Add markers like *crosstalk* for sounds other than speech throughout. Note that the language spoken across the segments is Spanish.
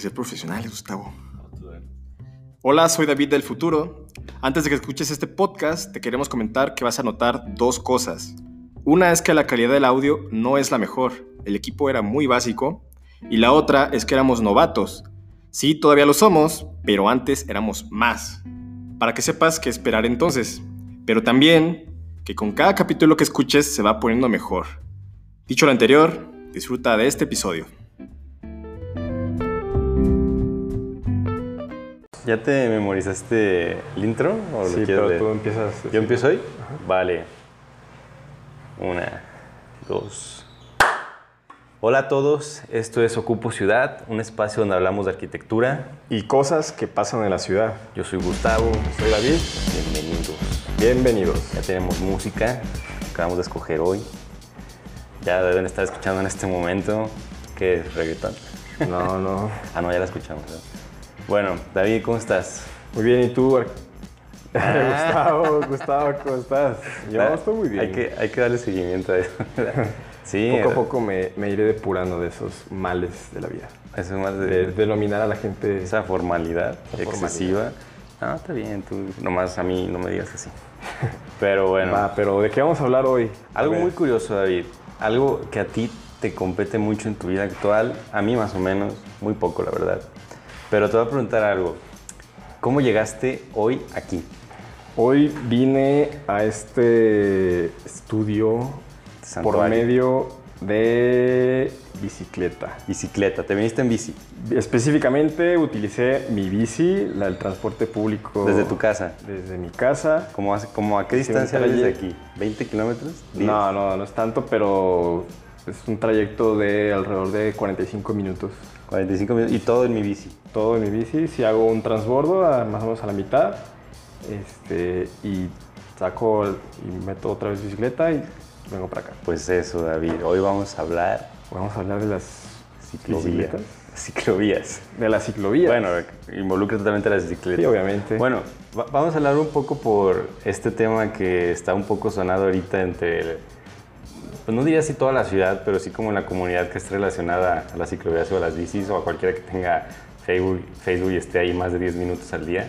ser profesionales, Gustavo. Hola, soy David del futuro. Antes de que escuches este podcast, te queremos comentar que vas a notar dos cosas. Una es que la calidad del audio no es la mejor, el equipo era muy básico, y la otra es que éramos novatos. Sí, todavía lo somos, pero antes éramos más. Para que sepas qué esperar entonces, pero también que con cada capítulo que escuches se va poniendo mejor. Dicho lo anterior, disfruta de este episodio. ¿Ya te memorizaste el intro? ¿O sí, pero tú empiezas. ¿Yo empiezo hoy? Vale. Una, dos. Hola a todos, esto es Ocupo Ciudad, un espacio donde hablamos de arquitectura y cosas que pasan en la ciudad. Yo soy Gustavo, soy David. Bienvenidos. Bienvenidos. Ya tenemos música, acabamos de escoger hoy. Ya deben estar escuchando en este momento. ¿Qué es reggaetón? No, no. ah, no, ya la escuchamos. Bueno, David, ¿cómo estás? Muy bien, ¿y tú? *laughs* Gustavo, Gustavo, ¿cómo estás? Yo estoy muy bien. Hay que, hay que darle seguimiento a eso. *laughs* sí. Poco a poco me, me, iré depurando de esos males de la vida. Eso más de, de denominar a la gente. Esa formalidad excesiva. No, está bien, tú nomás a mí no me digas así. Pero bueno. Va, pero ¿de qué vamos a hablar hoy? Algo muy curioso, David. Algo que a ti te compete mucho en tu vida actual, a mí más o menos, muy poco, la verdad. Pero te voy a preguntar algo. ¿Cómo llegaste hoy aquí? Hoy vine a este estudio por medio de bicicleta. Bicicleta, ¿te viniste en bici? Específicamente utilicé mi bici, la del transporte público. ¿Desde tu casa? Desde mi casa. ¿Cómo, a qué distancia desde aquí? ¿20 kilómetros? No, no, no es tanto, pero es un trayecto de alrededor de 45 minutos. 45 minutos. ¿Y todo en mi bici? Todo en mi bici. Si hago un transbordo, más o menos a la mitad, este, y saco y meto otra vez bicicleta y vengo para acá. Pues eso, David. Hoy vamos a hablar... Vamos a hablar de las ciclovías. Ciclovías. De las ciclovías. Bueno, involucra totalmente las bicicletas. Sí, obviamente. Bueno, vamos a hablar un poco por este tema que está un poco sonado ahorita entre pues no diría así toda la ciudad, pero sí como la comunidad que esté relacionada a las ciclovías o a las bicis o a cualquiera que tenga Facebook, Facebook y esté ahí más de 10 minutos al día,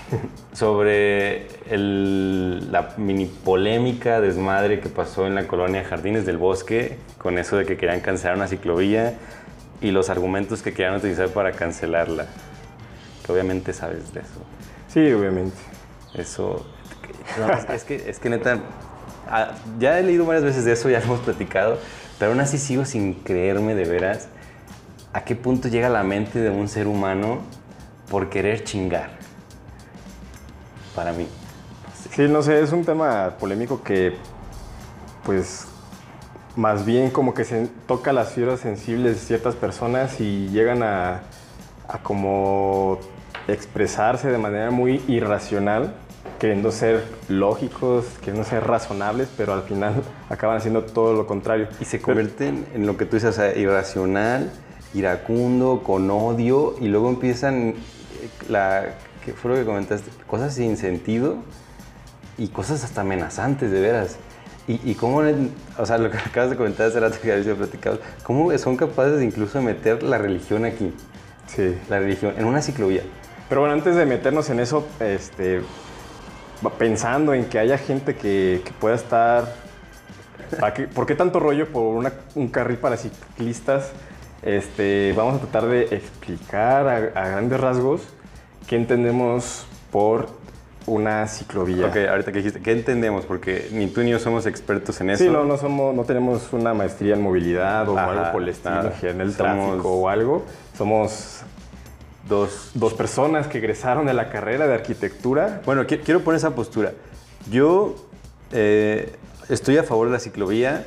*laughs* sobre la mini polémica desmadre que pasó en la colonia Jardines del Bosque con eso de que querían cancelar una ciclovía y los argumentos que querían utilizar para cancelarla. Que obviamente sabes de eso. Sí, obviamente. Eso. es, que, es que neta, Ah, ya he leído varias veces de eso, ya lo hemos platicado, pero aún así sigo sin creerme de veras a qué punto llega la mente de un ser humano por querer chingar. Para mí. Sí, no sé, es un tema polémico que, pues, más bien como que se toca las fibras sensibles de ciertas personas y llegan a, a como expresarse de manera muy irracional queriendo ser lógicos, queriendo ser razonables, pero al final *laughs* acaban haciendo todo lo contrario. Y se convierten en lo que tú dices, o sea, irracional, iracundo, con odio, y luego empiezan, eh, la, ¿qué fue lo que comentaste? Cosas sin sentido y cosas hasta amenazantes, de veras. Y, y, cómo, o sea, lo que *laughs* acabas de comentar hace rato que habéis platicado, cómo son capaces de incluso meter la religión aquí. Sí. La religión, en una ciclovía. Pero bueno, antes de meternos en eso, este, pensando en que haya gente que, pueda estar... ¿Por qué tanto rollo por un carril para ciclistas? Este, vamos a tratar de explicar a, grandes rasgos qué entendemos por una ciclovía. Ok, ahorita que dijiste, ¿qué entendemos? Porque ni tú ni yo somos expertos en eso. Sí, no, no, somos, no tenemos una maestría en movilidad o algo por el estilo, en el tráfico o algo. Somos dos, personas que egresaron de la carrera de arquitectura. Bueno, quiero poner esa postura. Yo eh, estoy a favor de la ciclovía,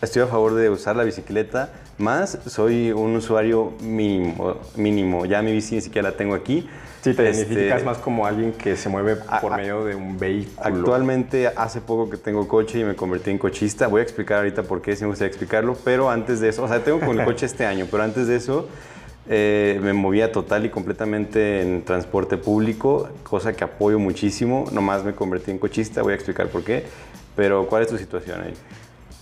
estoy a favor de usar la bicicleta, más soy un usuario mínimo, mínimo. Ya mi bici ni siquiera la tengo aquí. Sí, te este, identificas más como alguien que se mueve por medio de un vehículo. Actualmente, hace poco que tengo coche y me convertí en cochista. Voy a explicar ahorita por qué, si me gustaría explicarlo, pero antes de eso, o sea, tengo con el *laughs* coche este año, pero antes de eso, eh, me movía total y completamente en transporte público, cosa que apoyo muchísimo. Nomás me convertí en cochista, voy a explicar por qué. Pero, ¿cuál es tu situación ahí?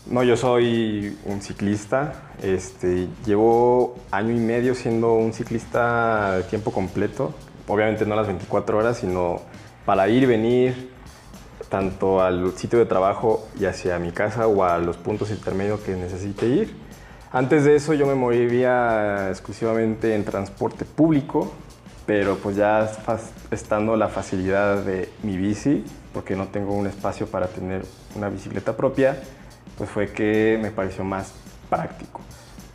No, yo soy un ciclista. Este, llevo año y medio siendo un ciclista de tiempo completo. Obviamente no las 24 horas, sino para ir y venir tanto al sitio de trabajo y hacia mi casa o a los puntos intermedios que necesite ir. Antes de eso yo me movía exclusivamente en transporte público, pero pues ya estando la facilidad de mi bici, porque no tengo un espacio para tener una bicicleta propia, pues fue que me pareció más práctico.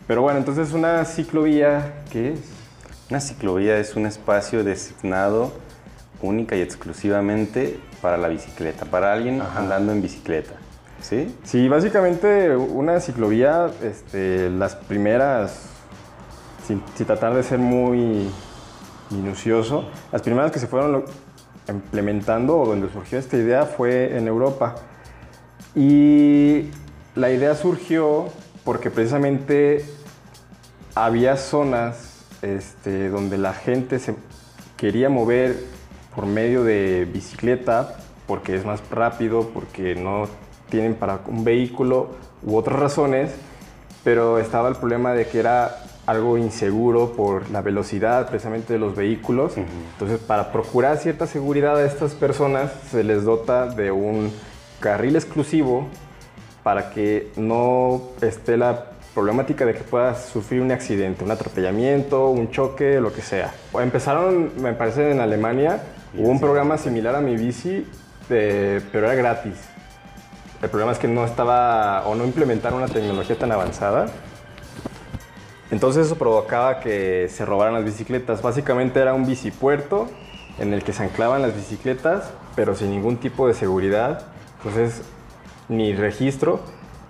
Pero bueno, entonces una ciclovía, ¿qué es? Una ciclovía es un espacio designado única y exclusivamente para la bicicleta, para alguien andando en bicicleta. ¿Sí? Sí, básicamente una ciclovía, este, las primeras, sin, tratar de ser muy minucioso, las primeras que se fueron implementando o donde surgió esta idea fue en Europa. Y la idea surgió porque precisamente había zonas este, donde la gente se quería mover por medio de bicicleta porque es más rápido, porque no tienen para un vehículo u otras razones, pero estaba el problema de que era algo inseguro por la velocidad precisamente de los vehículos. Entonces, para procurar cierta seguridad a estas personas, se les dota de un carril exclusivo para que no esté la problemática de que puedas sufrir un accidente, un atropellamiento, un choque, lo que sea. Empezaron, me parece, en Alemania, hubo un programa similar a mi bici, pero era gratis. El problema es que no estaba o no implementaron una tecnología tan avanzada. Entonces eso provocaba que se robaran las bicicletas. Básicamente era un bicipuerto en el que se anclaban las bicicletas, pero sin ningún tipo de seguridad. Entonces, ni registro.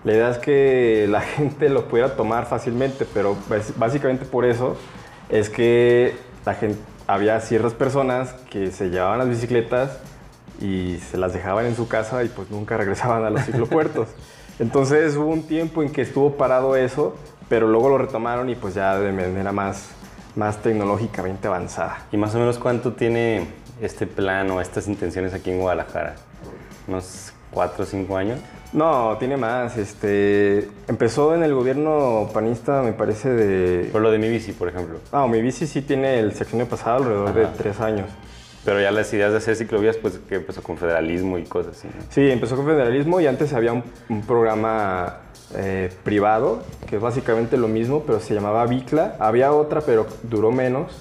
La idea es que *laughs* la gente lo pudiera tomar fácilmente, pero básicamente por eso es que había ciertas personas que se llevaban las bicicletas y se las dejaban en su casa y pues nunca regresaban a los ciclopuertos. *laughs* Entonces hubo un tiempo en que estuvo parado eso, pero luego lo retomaron y pues ya de manera más, más tecnológicamente avanzada. ¿Y más o menos cuánto tiene este plan o estas intenciones aquí en Guadalajara? ¿Unos cuatro o cinco años? No, tiene más. Este, empezó en el gobierno panista, me parece, de... Por lo de mi bici, por ejemplo. Ah, mi bici sí tiene el sexenio pasado alrededor de tres años. Pero ya las ideas de hacer ciclovías, pues que empezó con federalismo y cosas así. Sí, empezó con federalismo y antes había un, programa eh, privado, que es básicamente lo mismo, pero se llamaba Bicla. Había otra, pero duró menos.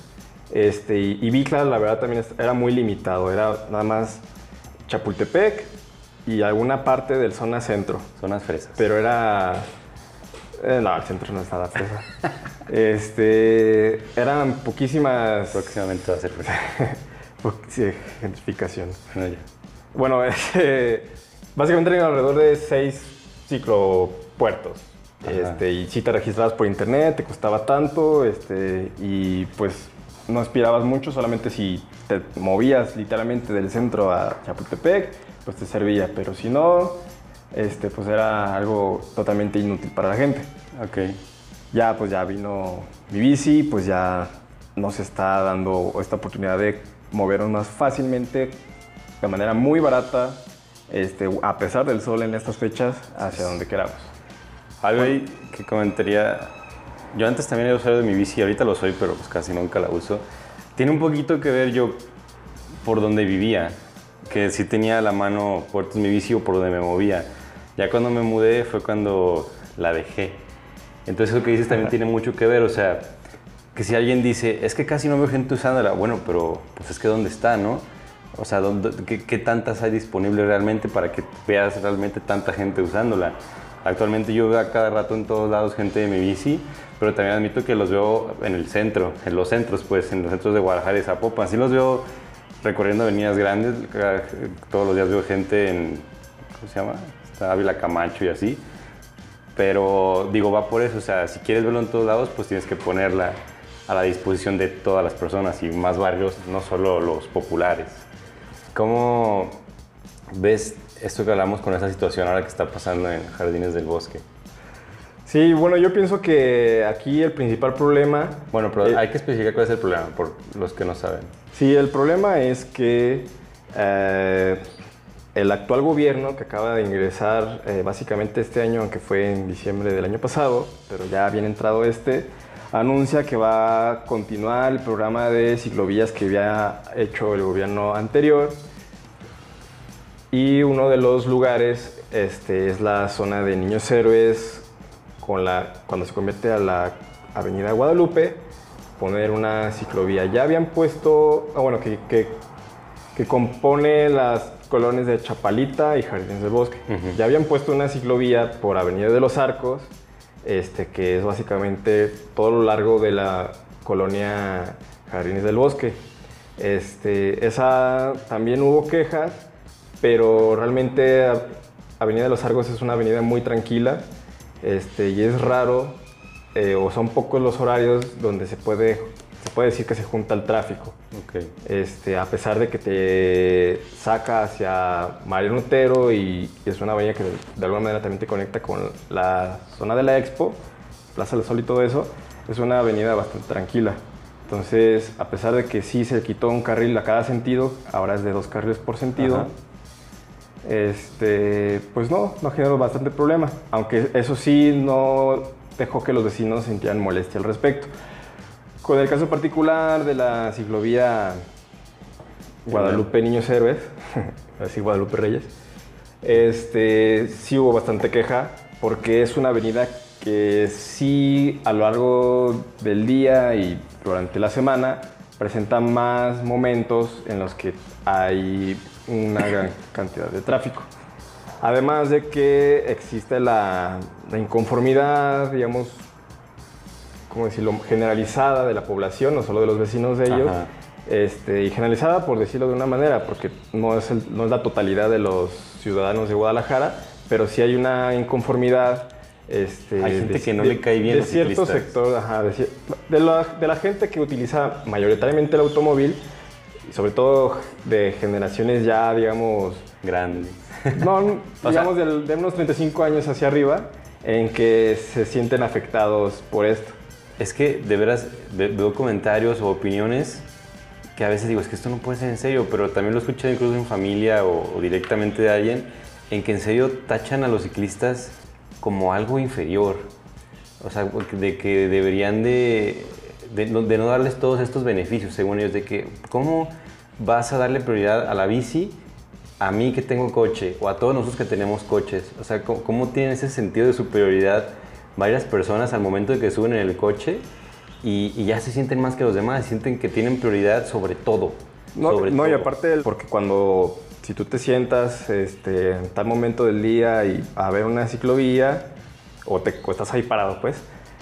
Este, y, y Bicla, la verdad, también era muy limitado. Era nada más Chapultepec y alguna parte del zona centro. Zonas fresas. Pero era... Eh, no, el centro no es nada fresa. *laughs* este, eran poquísimas... Próximamente va a ser fresa. *laughs* *laughs* Sí, gentrificación. Ah, bueno, *laughs* básicamente eran alrededor de seis ciclopuertos. Este, y si te registrabas por internet, te costaba tanto, este, y pues no aspirabas mucho, solamente si te movías literalmente del centro a Chapultepec, pues te servía, pero si no, este, pues era algo totalmente inútil para la gente. Ok. Ya, pues ya vino mi bici, pues ya nos está dando esta oportunidad de movernos más fácilmente, de manera muy barata, este, a pesar del sol en estas fechas, hacia donde queramos. Algo ahí que comentaría, yo antes también era usuario de mi bici, ahorita lo soy, pero pues casi nunca la uso. Tiene un poquito que ver yo por donde vivía, que si tenía a la mano puertos mi bici o por donde me movía. Ya cuando me mudé fue cuando la dejé. Entonces eso que dices también tiene mucho que ver, o sea, que si alguien dice, es que casi no veo gente usándola, bueno, pero pues es que dónde está, ¿no? O sea, qué, tantas hay disponibles realmente para que veas realmente tanta gente usándola? Actualmente yo veo a cada rato en todos lados gente de mi bici, pero también admito que los veo en el centro, en los centros, pues, en los centros de Guadalajara y Zapopan. Sí los veo recorriendo avenidas grandes, todos los días veo gente en, ¿cómo se llama? Está Ávila Camacho y así. Pero digo, va por eso, o sea, si quieres verlo en todos lados, pues tienes que ponerla a la disposición de todas las personas y más barrios, no solo los populares. ¿Cómo ves esto que hablamos con esa situación ahora que está pasando en Jardines del Bosque? Sí, bueno, yo pienso que aquí el principal problema... Bueno, pero eh, hay que especificar cuál es el problema, por los que no saben. Sí, el problema es que eh, el actual gobierno que acaba de ingresar eh, básicamente este año, aunque fue en diciembre del año pasado, pero ya bien entrado este, anuncia que va a continuar el programa de ciclovías que había hecho el gobierno anterior. Y uno de los lugares este, es la zona de Niños Héroes, con la, cuando se convierte a la Avenida Guadalupe, poner una ciclovía. Ya habían puesto, ah, bueno, que, que, que compone las colonias de Chapalita y Jardines del Bosque. Ya habían puesto una ciclovía por Avenida de los Arcos, este, que es básicamente todo lo largo de la colonia Jardines del Bosque. Este, esa también hubo quejas, pero realmente Avenida de los Arcos es una avenida muy tranquila este, y es raro eh, o son pocos los horarios donde se puede, se puede decir que se junta el tráfico. Ok. Este, a pesar de que te saca hacia Mariano Otero y, y es una avenida que de, de alguna manera también te conecta con la zona de la Expo, Plaza del Sol y todo eso, es una avenida bastante tranquila. Entonces, a pesar de que sí se quitó un carril a cada sentido, ahora es de dos carriles por sentido, Ajá. este, pues no, no generó bastante problema. Aunque eso sí no dejó que los vecinos sintieran molestia al respecto. Con el caso particular de la ciclovía Guadalupe Niños Héroes, *laughs* así Guadalupe Reyes, este, sí hubo bastante queja porque es una avenida que sí a lo largo del día y durante la semana presenta más momentos en los que hay una gran cantidad de tráfico. Además de que existe la, la inconformidad, digamos, ¿cómo decirlo?, generalizada de la población, no solo de los vecinos de ellos, Ajá. este, y generalizada por decirlo de una manera, porque no es, el- no es la totalidad de los ciudadanos de Guadalajara, pero sí hay una inconformidad. Este, Hay gente de- que no de- le cae bien De los cierto ciclistas. sector, ajá, de, la, de la gente que utiliza mayoritariamente el automóvil, sobre todo de generaciones ya, digamos, Grande. no, *laughs* digamos del- de unos 35 años hacia arriba, en que se sienten afectados por esto. Es que de veras ve- veo comentarios o opiniones que a veces digo, es que esto no puede ser en serio, pero también lo he escuchado incluso en familia o, directamente de alguien, en que en serio tachan a los ciclistas como algo inferior. O sea, de que deberían de, de no darles todos estos beneficios, según ellos, de que cómo vas a darle prioridad a la bici a mí que tengo coche o a todos nosotros que tenemos coches. O sea, ¿cómo, cómo tienen ese sentido de superioridad varias personas al momento de que suben en el coche y, y ya se sienten más que los demás, sienten que tienen prioridad sobre todo. No, sobre no y aparte, porque cuando, si tú te sientas este, en tal momento del día y a ver una ciclovía, o, te, o estás ahí parado, pues,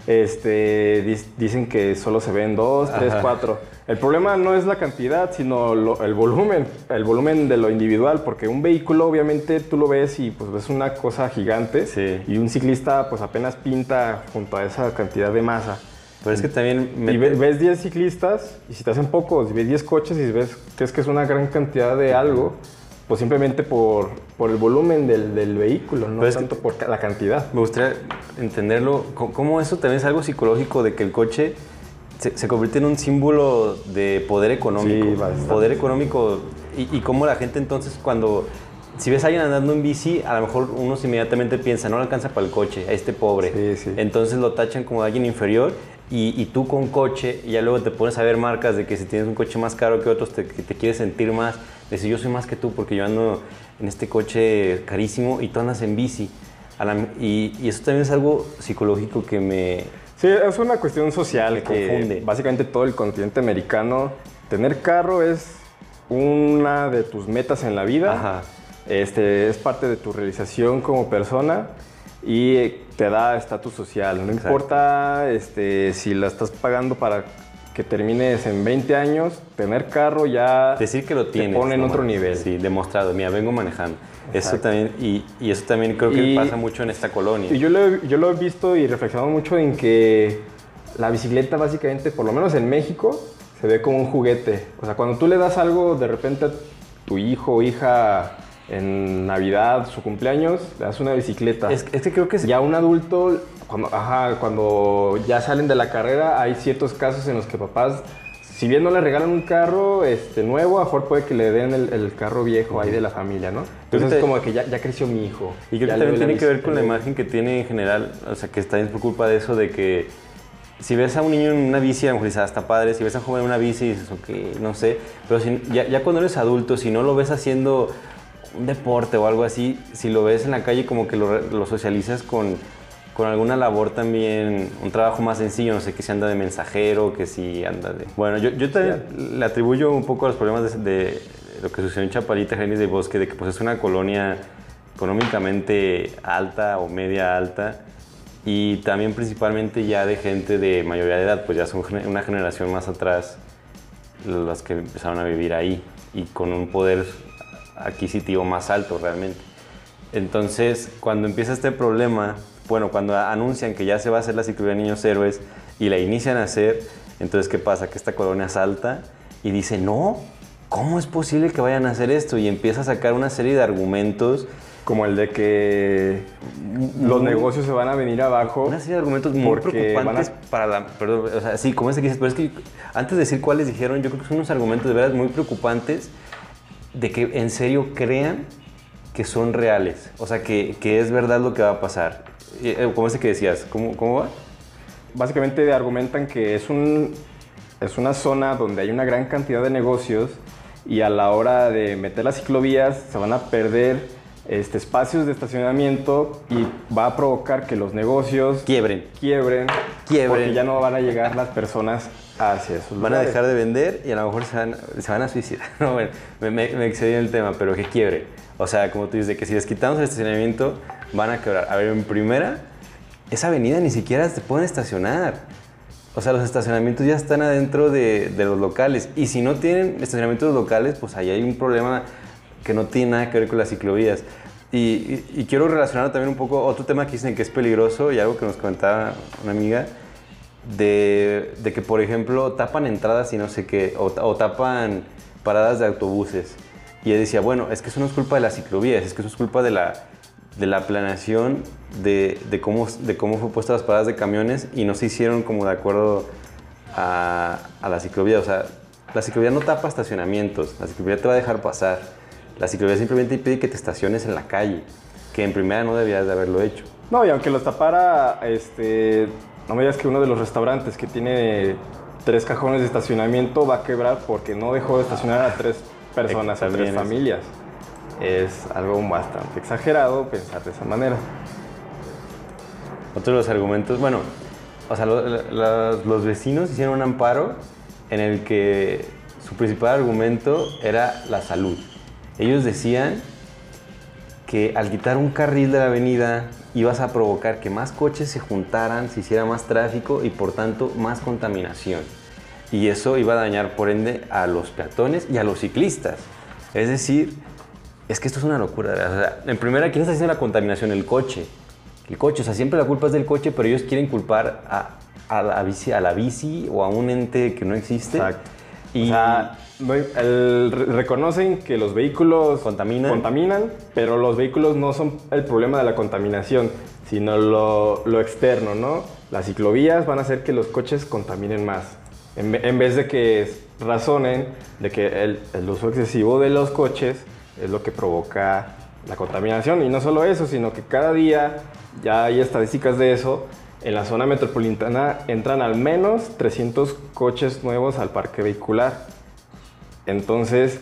este, dicen que solo se ven dos, tres, cuatro. El problema no es la cantidad, sino lo- el volumen, el volumen de lo individual, porque un vehículo obviamente tú lo ves y pues ves una cosa gigante Sí. y un ciclista pues apenas pinta junto a esa cantidad de masa. Pero es que también... me- Y ve- ves 10 ciclistas y si te hacen pocos, y ves 10 coches y ves que es que es una gran cantidad de algo, pues simplemente por, por el volumen del, del vehículo, no tanto por la cantidad. Me gustaría entenderlo, cómo eso también es algo psicológico de que el coche se, se convierte en un símbolo de poder económico. Sí, poder económico y, y cómo la gente entonces cuando... Si ves a alguien andando en bici, a lo mejor unos inmediatamente piensa, no le alcanza para el coche, a este pobre. Sí, sí. Entonces lo tachan como alguien inferior y, y tú con coche, y ya luego te pones a ver marcas de que si tienes un coche más caro que otros, te, te quieres sentir más. Decir, yo soy más que tú porque yo ando en este coche carísimo y tú andas en bici. La- y, y eso también es algo psicológico que me... Sí, es una cuestión social que confunde. básicamente todo el continente americano, tener carro es una de tus metas en la vida. Ajá. Este, es parte de tu realización como persona y te da estatus social. No Exacto. importa este, si la estás pagando para que termines en 20 años, tener carro ya Decir que lo te tienes. pone en ¿no? otro nivel. Sí, demostrado. Mira, vengo manejando. Eso Exacto. también, y, y eso también creo que Y- pasa mucho en esta colonia. Y yo lo, he- yo lo he visto y reflexionado mucho en que la bicicleta básicamente, por lo menos en México, se ve como un juguete. O sea, cuando tú le das algo de repente a tu hijo o hija en Navidad, su cumpleaños, le das una bicicleta. es, es que creo que es, Ya un adulto, cuando, ajá, cuando ya salen de la carrera, hay ciertos casos en los que papás si bien no le regalan un carro este, nuevo, a mejor puede que le den el, carro viejo ahí de la familia, ¿no? Entonces es como que ya, ya, creció mi hijo. Y creo que también tiene que ver con la imagen que tiene en general, o sea, que está bien por culpa de eso de que si ves a un niño en una bici, a lo mejor dices, ah, está padre. Si ves a un joven en una bici, dices, ok, no sé. Pero si, ya, ya, cuando eres adulto, si no lo ves haciendo un deporte o algo así, si lo ves en la calle, como que lo, lo socializas con, con alguna labor también, un trabajo más sencillo, no sé, que si anda de mensajero, que si anda de... Bueno, yo, yo también le atribuyo un poco a los problemas de, lo que sucedió en Chapalita, Genis de Bosque, de que pues es una colonia económicamente alta o media alta y también principalmente ya de gente de mayoría de edad, pues ya son una generación más atrás las que empezaron a vivir ahí y con un poder adquisitivo más alto realmente. Entonces, cuando empieza este problema, bueno, cuando anuncian que ya se va a hacer la ciclovía de Niños Héroes y la inician a hacer, entonces, ¿qué pasa? Que esta colonia salta y dice, no, ¿cómo es posible que vayan a hacer esto? Y empieza a sacar una serie de argumentos como el de que los negocios se van a venir abajo. Una serie de argumentos muy preocupantes para la. Perdón, o sea, sí, como ese que dices, pero es que antes de decir cuáles dijeron, yo creo que son unos argumentos de verdad muy preocupantes de que en serio crean que son reales. O sea, que, que es verdad lo que va a pasar. Eh, como ese que decías, ¿cómo, cómo va? Básicamente argumentan que es, un, es una zona donde hay una gran cantidad de negocios y a la hora de meter las ciclovías se van a perder este, espacios de estacionamiento y va a provocar que los negocios quiebren. Quiebren. Quiebren. Porque ya no van a llegar las personas hacia esos Van a dejar de vender y a lo mejor se van, se van a suicidar. *laughs* No, bueno, me, me, excedí en el tema, pero que quiebre. O sea, como tú dices, que si les quitamos el estacionamiento, van a quebrar. A ver, en primera, esa avenida ni siquiera se pueden estacionar. O sea, los estacionamientos ya están adentro de, de los locales. Y si no tienen estacionamientos locales, pues ahí hay un problema que no tiene nada que ver con las ciclovías. Y, quiero relacionar también un poco otro tema que dicen que es peligroso y algo que nos comentaba una amiga, de, de que por ejemplo tapan entradas y no sé qué, o, tapan paradas de autobuses. Y ella decía, bueno, es que eso no es culpa de las ciclovías, es que eso es culpa de la, de la planeación de, de, cómo, de cómo fue puestas las paradas de camiones y no se hicieron como de acuerdo a, a la ciclovía. O sea, la ciclovía no tapa estacionamientos, la ciclovía te va a dejar pasar. La ciclovía simplemente impide que te estaciones en la calle, que en primera no debías de haberlo hecho. No, y aunque los tapara, este, no me digas que uno de los restaurantes que tiene tres cajones de estacionamiento va a quebrar porque no dejó de estacionar a tres personas, a tres familias. Es algo bastante exagerado pensar de esa manera. Otro de los argumentos, bueno, o sea, los vecinos hicieron un amparo en el que su principal argumento era la salud. Ellos decían que al quitar un carril de la avenida ibas a provocar que más coches se juntaran, se hiciera más tráfico y por tanto más contaminación. Y eso iba a dañar por ende a los peatones y a los ciclistas. Es decir, es que esto es una locura. en primera, ¿quién está haciendo la contaminación? El coche. El coche, o sea, siempre la culpa es del coche, pero ellos quieren culpar a, la, bici, a la bici o a un ente que no existe. Exacto. Y, reconocen que los vehículos contaminan. contaminan, pero los vehículos no son el problema de la contaminación, sino lo, externo, ¿no? Las ciclovías van a hacer que los coches contaminen más. En, vez de que razonen de que el, el uso excesivo de los coches es lo que provoca la contaminación. Y no solo eso, sino que cada día ya hay estadísticas de eso. En la zona metropolitana entran al menos 300 coches nuevos al parque vehicular. Entonces,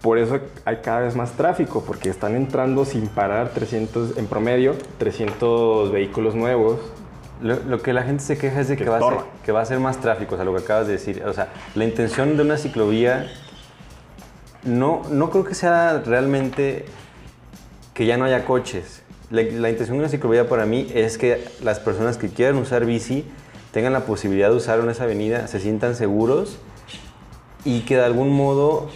por eso hay cada vez más tráfico, porque están entrando sin parar 300, en promedio, 300 vehículos nuevos. Lo, que la gente se queja es de que, va a, ser, que va a ser más tráfico, o sea, lo que acabas de decir. O sea, la intención de una ciclovía no, no creo que sea realmente que ya no haya coches. La, intención de una ciclovía para mí es que las personas que quieran usar bici tengan la posibilidad de usar en esa avenida, se sientan seguros y que de algún modo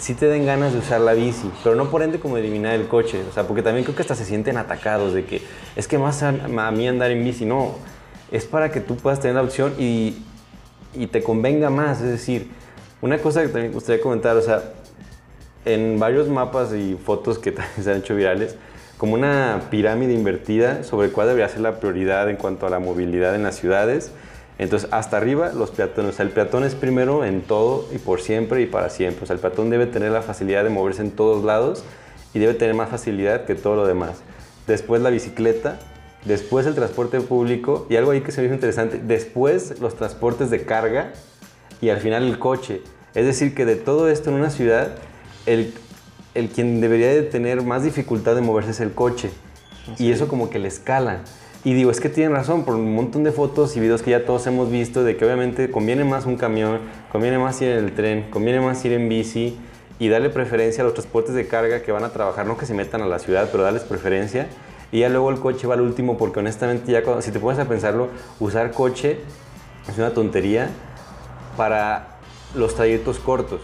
sí te den ganas de usar la bici, pero no por ende como eliminar el coche, o sea, porque también creo que hasta se sienten atacados de que es que más a, mí andar en bici, no, es para que tú puedas tener la opción y, y te convenga más, es decir, una cosa que también me gustaría comentar, o sea, en varios mapas y fotos que *laughs* también se han hecho virales, como una pirámide invertida sobre cuál debería ser la prioridad en cuanto a la movilidad en las ciudades, Entonces, hasta arriba, los peatones. O sea, el peatón es primero en todo y por siempre y para siempre. O sea, el peatón debe tener la facilidad de moverse en todos lados y debe tener más facilidad que todo lo demás. Después la bicicleta, después el transporte público y algo ahí que se me hizo interesante, después los transportes de carga y al final el coche. Es decir, que de todo esto en una ciudad, el, el quien debería de tener más dificultad de moverse es el coche. Y eso como que le escala. Y digo, es que tienen razón, por un montón de fotos y videos que ya todos hemos visto, de que obviamente conviene más un camión, conviene más ir en el tren, conviene más ir en bici y darle preferencia a los transportes de carga que van a trabajar, no que se metan a la ciudad, pero darles preferencia. Y ya luego el coche va al último, porque honestamente ya si te pones a pensarlo, usar coche es una tontería para los trayectos cortos.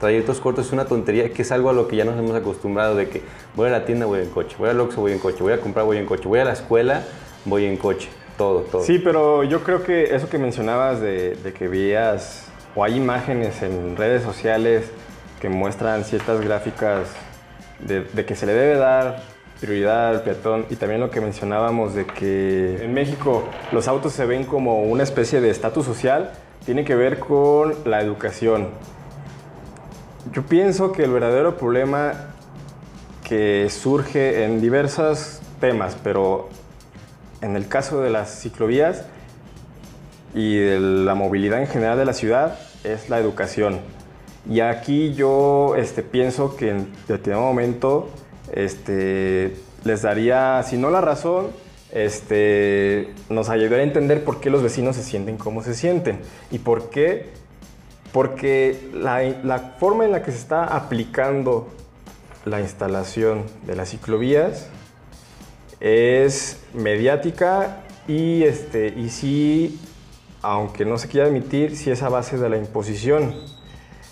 Trayectos cortos es una tontería que es algo a lo que ya nos hemos acostumbrado de que voy a la tienda, voy en coche, voy al Oxxo, voy en coche, voy a comprar, voy en coche, voy a la escuela, voy en coche, todo, todo. Sí, pero yo creo que eso que mencionabas de, que veías o hay imágenes en redes sociales que muestran ciertas gráficas de, de, que se le debe dar prioridad al peatón y también lo que mencionábamos de que en México los autos se ven como una especie de estatus social, tiene que ver con la educación. Yo pienso que el verdadero problema que surge en diversos temas, pero en el caso de las ciclovías y de la movilidad en general de la ciudad es la educación. Y aquí yo este, pienso que en determinado momento este, les daría, si no la razón, este, nos ayudaría a entender por qué los vecinos se sienten como se sienten y por qué, porque la, la forma en la que se está aplicando la instalación de las ciclovías es mediática y, este, y sí, aunque no se quiera admitir, sí es a base de la imposición.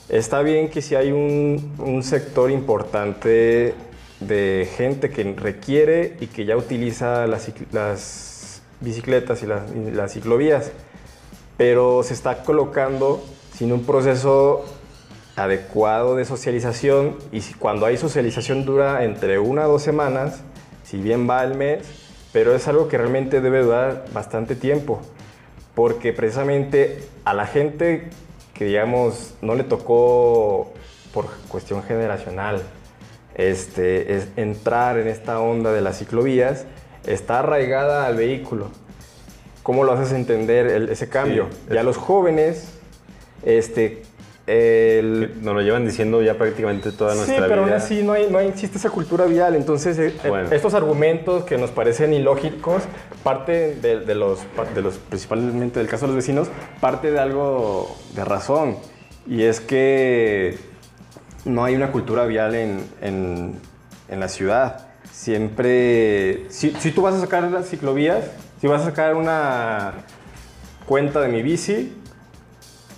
Está bien que si hay un, sector importante de gente que requiere y que ya utiliza las, bicicletas y las, ciclovías, pero se está colocando sin un proceso adecuado de socialización y cuando hay socialización dura entre una o dos semanas, si bien va al mes, pero es algo que realmente debe durar bastante tiempo, porque precisamente a la gente que digamos no le tocó por cuestión generacional este, es entrar en esta onda de las ciclovías, está arraigada al vehículo. ¿Cómo lo haces entender ese cambio? Ya los jóvenes este, el... Nos lo llevan diciendo ya prácticamente toda nuestra vida. Sí, pero aún así no, hay, no existe esa cultura vial. Entonces, eh, eh, estos argumentos que nos parecen ilógicos, parte de, los, de los, principalmente del caso de los vecinos, parte de algo de razón. Y es que no hay una cultura vial en, en, la ciudad. Siempre, si, tú vas a sacar las ciclovías, si vas a sacar una cuenta de mi bici,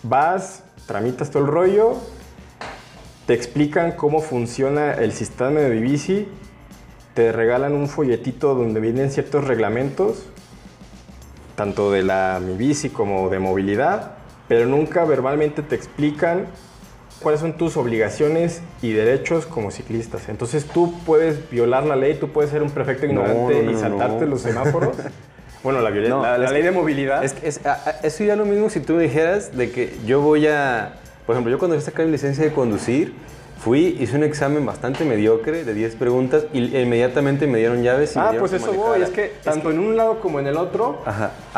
vas tramitas todo el rollo, te explican cómo funciona el sistema de bici, te regalan un folletito donde vienen ciertos reglamentos, tanto de la mi bici como de movilidad, pero nunca verbalmente te explican cuáles son tus obligaciones y derechos como ciclistas. Entonces tú puedes violar la ley, tú puedes ser un perfecto ignorante y saltarte los semáforos. *laughs* Bueno, la, la, ley de movilidad. Es, es, eso ya lo mismo si tú dijeras de que yo voy a. Por ejemplo, yo cuando a sacar mi licencia de conducir, fui, hice un examen bastante mediocre de 10 preguntas y inmediatamente me dieron llaves. Y ah, pues eso voy. Es que tanto en un lado como en el otro,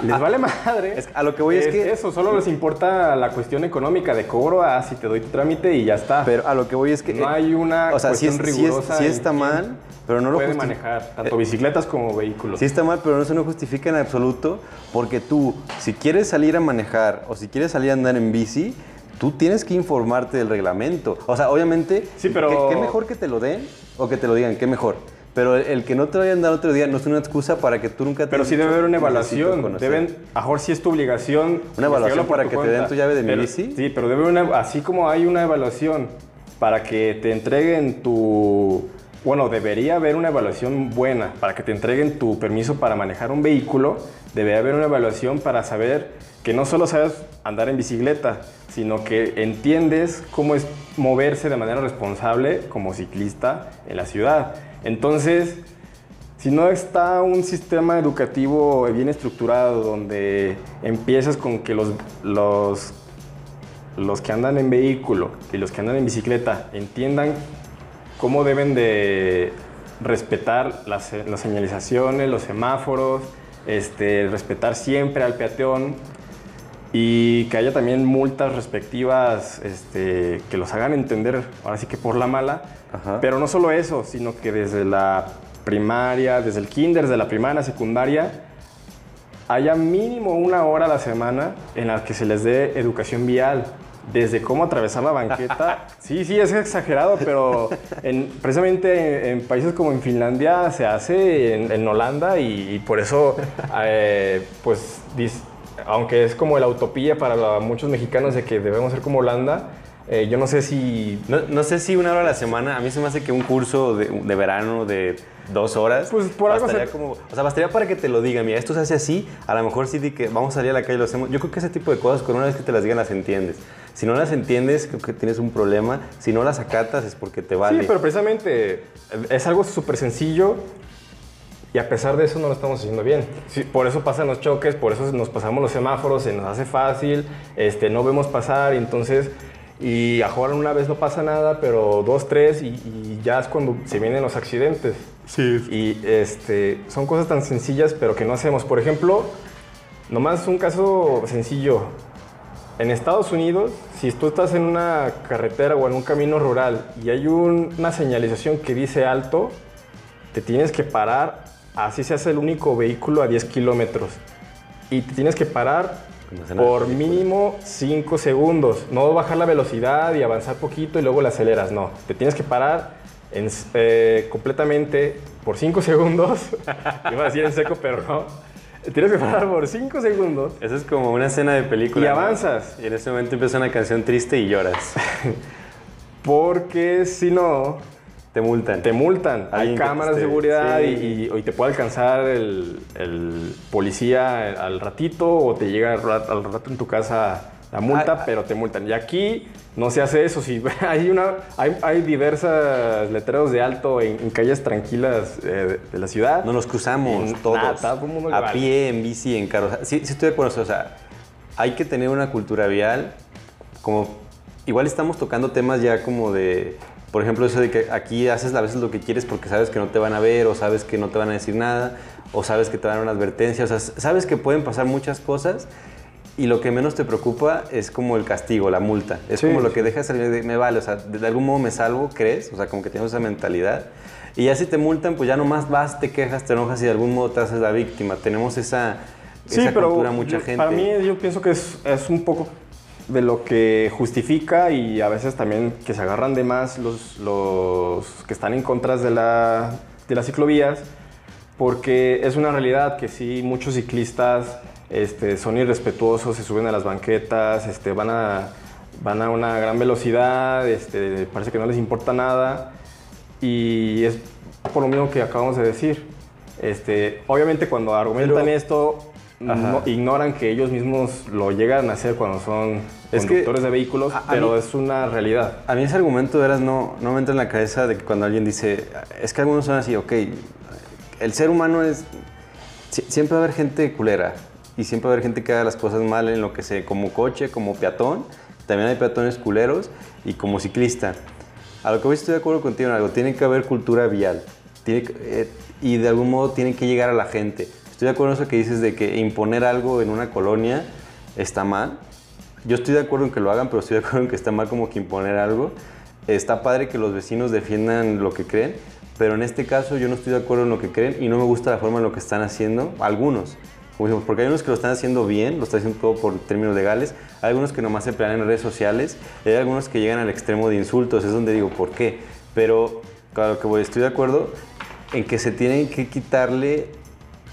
les vale madre. a lo que voy es, que. Eso, solo les importa la cuestión económica de cobro, así te doy tu trámite y ya está. Pero a lo que voy es que. No hay una. O sea, si, es, rigurosa si, está mal pero no lo puede manejar, tanto eh, bicicletas como vehículos. Sí está mal, pero eso no justifica en absoluto, porque tú, si quieres salir a manejar o si quieres salir a andar en bici, tú tienes que informarte del reglamento. O sea, obviamente, sí, pero... ¿qué, mejor que te lo den o que te lo digan? ¿Qué mejor? Pero el que no te vayan a dar otro día no es una excusa para que tú nunca te Pero sí debe haber una evaluación. Deben, mejor si es tu obligación. ¿Una evaluación para que te den tu llave de mi bici? Sí, pero debe una, así como hay una evaluación para que te entreguen tu bueno, debería haber una evaluación buena para que te entreguen tu permiso para manejar un vehículo. Debería haber una evaluación para saber que no solo sabes andar en bicicleta, sino que entiendes cómo es moverse de manera responsable como ciclista en la ciudad. Entonces, si no está un sistema educativo bien estructurado donde empiezas con que los, los, los que andan en vehículo y los que andan en bicicleta entiendan cómo deben de respetar las, las señalizaciones, los semáforos, este, respetar siempre al peatón y que haya también multas respectivas este, que los hagan entender, ahora sí que por la mala, Ajá. pero no solo eso, sino que desde la primaria, desde el kinder, desde la primaria, secundaria, haya mínimo una hora a la semana en la que se les dé educación vial. Desde cómo atravesar la banqueta. *laughs* Sí, sí, es exagerado, pero en- precisamente en, en países como en Finlandia se hace, en, en Holanda, y, y por eso, eh, pues, dis- aunque es como la utopía para la- muchos mexicanos de que debemos ser como Holanda, eh, yo no sé si No, no sé si una hora a la semana, a mí se me hace que un curso de, de verano de dos horas. Pues, por algo bastaría se- como, o sea, bastaría para que te lo digan, mira, esto se hace así, a lo mejor sí de que vamos a salir a la calle y lo hacemos. Yo creo que ese tipo de cosas, con una vez que te las digan, las entiendes. Si no las entiendes, creo que tienes un problema. Si no las acatas, es porque te vale. Sí, pero precisamente eh, es algo súper sencillo y a pesar de eso no lo estamos haciendo bien. Sí, por eso pasan los choques, por eso nos pasamos los semáforos, se nos hace fácil, este, no vemos pasar y entonces... Y a jugar una vez no pasa nada, pero dos, tres y, y ya es cuando se vienen los accidentes. Sí. Y este, son cosas tan sencillas, pero que no hacemos. Por ejemplo, nomás un caso sencillo. En Estados Unidos, si tú estás en una carretera o en un camino rural y hay un- una señalización que dice alto, te tienes que parar, así se hace el único vehículo a 10 kilómetros. Y te tienes que parar por mínimo 5 segundos. No bajar la velocidad y avanzar poquito y luego la aceleras, no. Te tienes que parar en- eh, completamente por 5 *laughs* segundos. Iba a decir en seco, pero no. Tienes que parar por 5 segundos Eso es como una escena de película. Y ¿no? avanzas. Y en ese momento empieza una canción triste y lloras. *laughs* porque si no, Te multan. te multan. Hay te cámaras de seguridad sí. y, y- y te puede alcanzar el, el policía al ratito o te llega al rato en tu casa la multa, Ah, ah. pero te multan. Y aquí no se hace eso. Si *laughs* hay, una, hay, hay diversas letreros de alto en, en calles tranquilas eh, de, la ciudad. No nos cruzamos todos. nada, todo a pie, en bici, en carro. Sí estoy de acuerdo. O sea, hay que tener una cultura vial. Como igual estamos tocando temas ya como de, por ejemplo, eso de que aquí haces a veces lo que quieres porque sabes que no te van a ver o sabes que no te van a decir nada o sabes que te van a dar una advertencia. O sea, sabes que pueden pasar muchas cosas. Y lo que menos te preocupa es como el castigo, la multa. Es Sí, como lo que dejas salir de, me vale, o sea, de, algún modo me salvo, ¿crees? O sea, como que tienes esa mentalidad. Y ya si te multan, pues ya nomás vas, te quejas, te enojas y de algún modo te haces la víctima. Tenemos esa, Sí, esa pero cultura mucha yo- gente. para mí yo pienso que es, es un poco de lo que justifica y a veces también que se agarran de más los, los que están en contra de, la, de las ciclovías, porque es una realidad que sí, muchos ciclistas este, son irrespetuosos, se suben a las banquetas, este, van, a, van a una gran velocidad, este, parece que no les importa nada y es por lo mismo que acabamos de decir. Este, obviamente cuando argumentan Pero- esto, no- ignoran que ellos mismos lo llegan a hacer cuando son Es que- conductores de vehículos, a- a pero mí- es una realidad. A mí ese argumento de veras no, no me entra en la cabeza de que cuando alguien dice, es que algunos son así, ok, el ser humano es, si- siempre va a haber gente culera y siempre va a haber gente que haga las cosas mal en lo que sea, como coche, como peatón, también hay peatones culeros y como ciclista. A lo que voy estoy de acuerdo contigo en algo, tiene que haber cultura vial eh, y de algún modo tiene que llegar a la gente. Estoy de acuerdo en eso que dices de que imponer algo en una colonia está mal, yo estoy de acuerdo en que lo hagan, pero estoy de acuerdo en que está mal como que imponer algo. Está padre que los vecinos defiendan lo que creen, pero en este caso yo no estoy de acuerdo en lo que creen y no me gusta la forma en lo que están haciendo algunos. Como dijimos, porque hay unos que lo están haciendo bien, lo están haciendo todo por términos legales, hay algunos que nomás se pelean en redes sociales, y hay algunos que llegan al extremo de insultos, es donde digo, ¿por qué? Pero, claro que voy, estoy de acuerdo en que se tiene que quitarle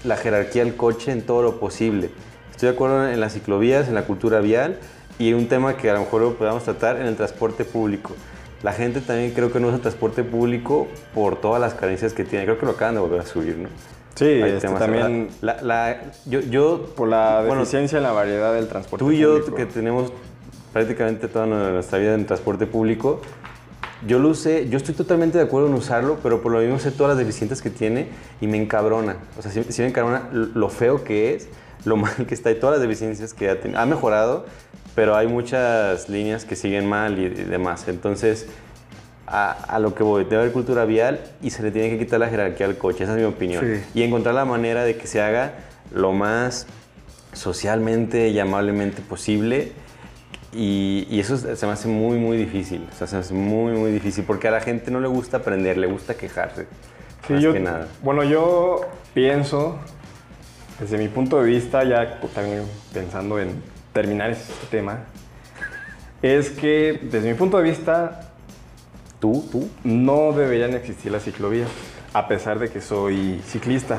la jerarquía al coche en todo lo posible. Estoy de acuerdo en las ciclovías, en la cultura vial y un tema que a lo mejor lo podamos tratar en el transporte público. La gente también creo que no usa el transporte público por todas las carencias que tiene. Creo que lo acaban de volver a subir, ¿no? Sí, este, también La, la- yo, yo, por la bueno, deficiencia en la variedad del transporte tú y yo público. que tenemos prácticamente toda nuestra vida en transporte público, yo lo usé, yo estoy totalmente de acuerdo en usarlo, pero por lo mismo sé todas las deficiencias que tiene y me encabrona. O sea, sí, me encabrona lo feo que es, lo *laughs* mal que está y todas las deficiencias que ha tenido. Ha mejorado, pero hay muchas líneas que siguen mal y, demás. Entonces, a, lo que voy, debe haber cultura vial y se le tiene que quitar la jerarquía al coche, esa es mi opinión. Y encontrar la manera de que se haga lo más socialmente y amablemente posible y, eso se me hace muy, muy difícil. O sea, se me hace muy, muy difícil porque a la gente no le gusta aprender, le gusta quejarse. Sí, más que nada. Bueno, yo pienso, desde mi punto de vista, ya también pensando en terminar este tema, es que desde mi punto de vista, tú, tú, no deberían existir las ciclovías a pesar de que soy ciclista,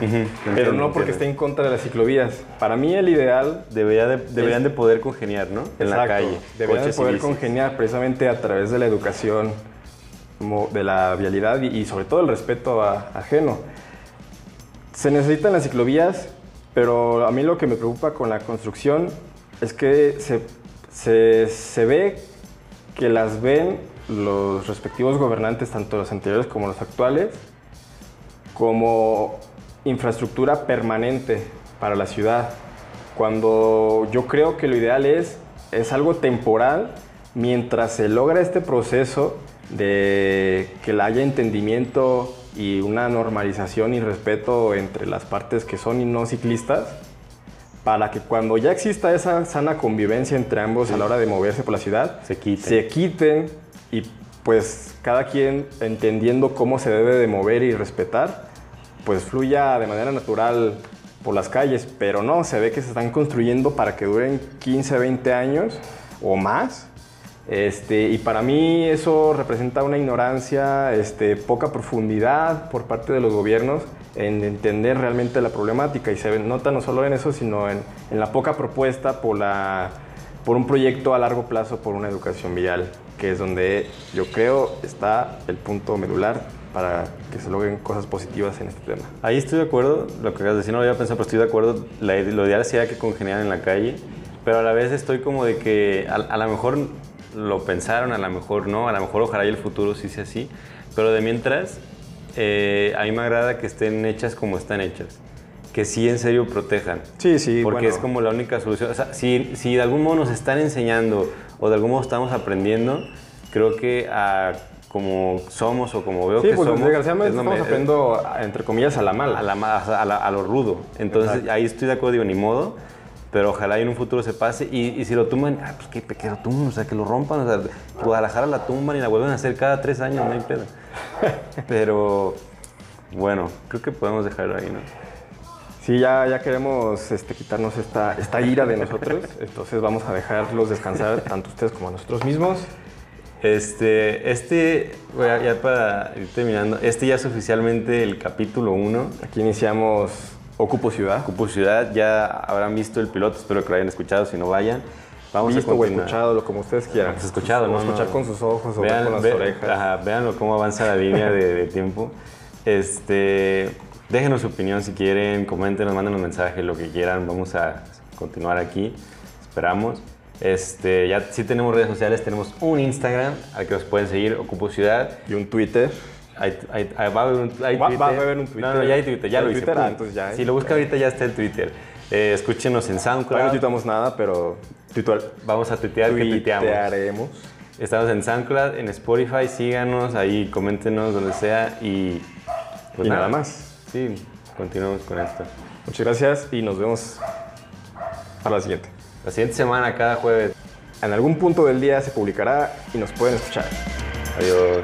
pero no porque esté en contra de las ciclovías. Para mí el ideal... Debería deberían de poder congeniar, ¿no? En la calle. Deberían de poder congeniar precisamente a través de la educación, de la vialidad y, sobre todo el respeto ajeno. Se necesitan las ciclovías, pero a mí lo que me preocupa con la construcción es que se, se, se ve que las ven los respectivos gobernantes, tanto los anteriores como los actuales, como infraestructura permanente para la ciudad, cuando yo creo que lo ideal es, es algo temporal mientras se logra este proceso de que haya entendimiento y una normalización y respeto entre las partes que son y no ciclistas, para que cuando ya exista esa sana convivencia entre ambos a la hora de moverse por la ciudad, se quiten, se quiten y pues cada quien entendiendo cómo se debe de mover y respetar, pues fluya de manera natural por las calles, pero no, se ve que se están construyendo para que duren 15, 20 años o más. Este, y para mí eso representa una ignorancia, este, poca profundidad por parte de los gobiernos en entender realmente la problemática y se nota no solo en eso, sino en, en la poca propuesta por, la, por un proyecto a largo plazo por una educación vial que es donde yo creo está el punto medular para que se logren cosas positivas en este tema. Ahí estoy de acuerdo, lo que acabas de decir no lo había pensado, pero estoy de acuerdo, lo ideal sería que congeniaran en la calle, pero a la vez estoy como de que a, lo mejor lo pensaron, a lo mejor no, a lo mejor ojalá y el futuro sí sea así, pero de mientras, eh, a mí me agrada que estén hechas como están hechas que sí en serio protejan. Sí, sí. Porque es como la única solución. O sea, si, si de algún modo nos están enseñando o de algún modo estamos aprendiendo, creo que a como somos o como veo sí, que pues, somos. Desgraciadamente estamos aprendiendo, entre comillas, a la mala. A, la, a, lo rudo. Entonces ahí estoy de acuerdo, digo, ni modo. Pero ojalá en un futuro se pase. Y, si lo tumban, ah, pues qué que lo tumban, o sea, que lo rompan. O sea, Guadalajara la tumban y la vuelven a hacer cada tres años, no hay pedo. *laughs* Pero bueno, creo que podemos dejarlo ahí, ¿no? Sí, ya, ya queremos este, quitarnos esta, esta ira de nosotros, entonces vamos a dejarlos descansar, tanto ustedes como nosotros mismos. Este, este, ya para ir terminando, este ya es oficialmente el capítulo 1. Aquí iniciamos Ocupo Ciudad. Ocupo Ciudad, ya habrán visto el piloto, espero que lo hayan escuchado, si no vayan. Vamos Visto a o escuchado, como ustedes quieran. Pues escuchado, ¿no? escuchar con sus ojos o vean, con las orejas. Ajá, véanlo cómo avanza la línea de, de tiempo. Este, Déjenos su opinión si quieren, coméntenos, mándenos mensajes, lo que quieran. Vamos a continuar aquí. Esperamos. Este, ya sí tenemos redes sociales, tenemos un Instagram al que nos pueden seguir, Ocupo Ciudad. Y un Twitter. Hay, va, a haber un, Twitter. Va, a haber un Twitter. No, no, ya hay Twitter, ya lo hice. Twitter, entonces ya Si lo busca ahorita ya está el Twitter. Eh, escúchenos en SoundCloud. no tuitamos nada, pero vamos a tuitear que tuiteamos. Estamos en SoundCloud, en Spotify, síganos ahí, coméntenos donde sea y pues nada más. Sí, continuamos con esto. Muchas gracias y nos vemos para la siguiente. La siguiente semana, cada jueves. En algún punto del día se publicará y nos pueden escuchar. Adiós.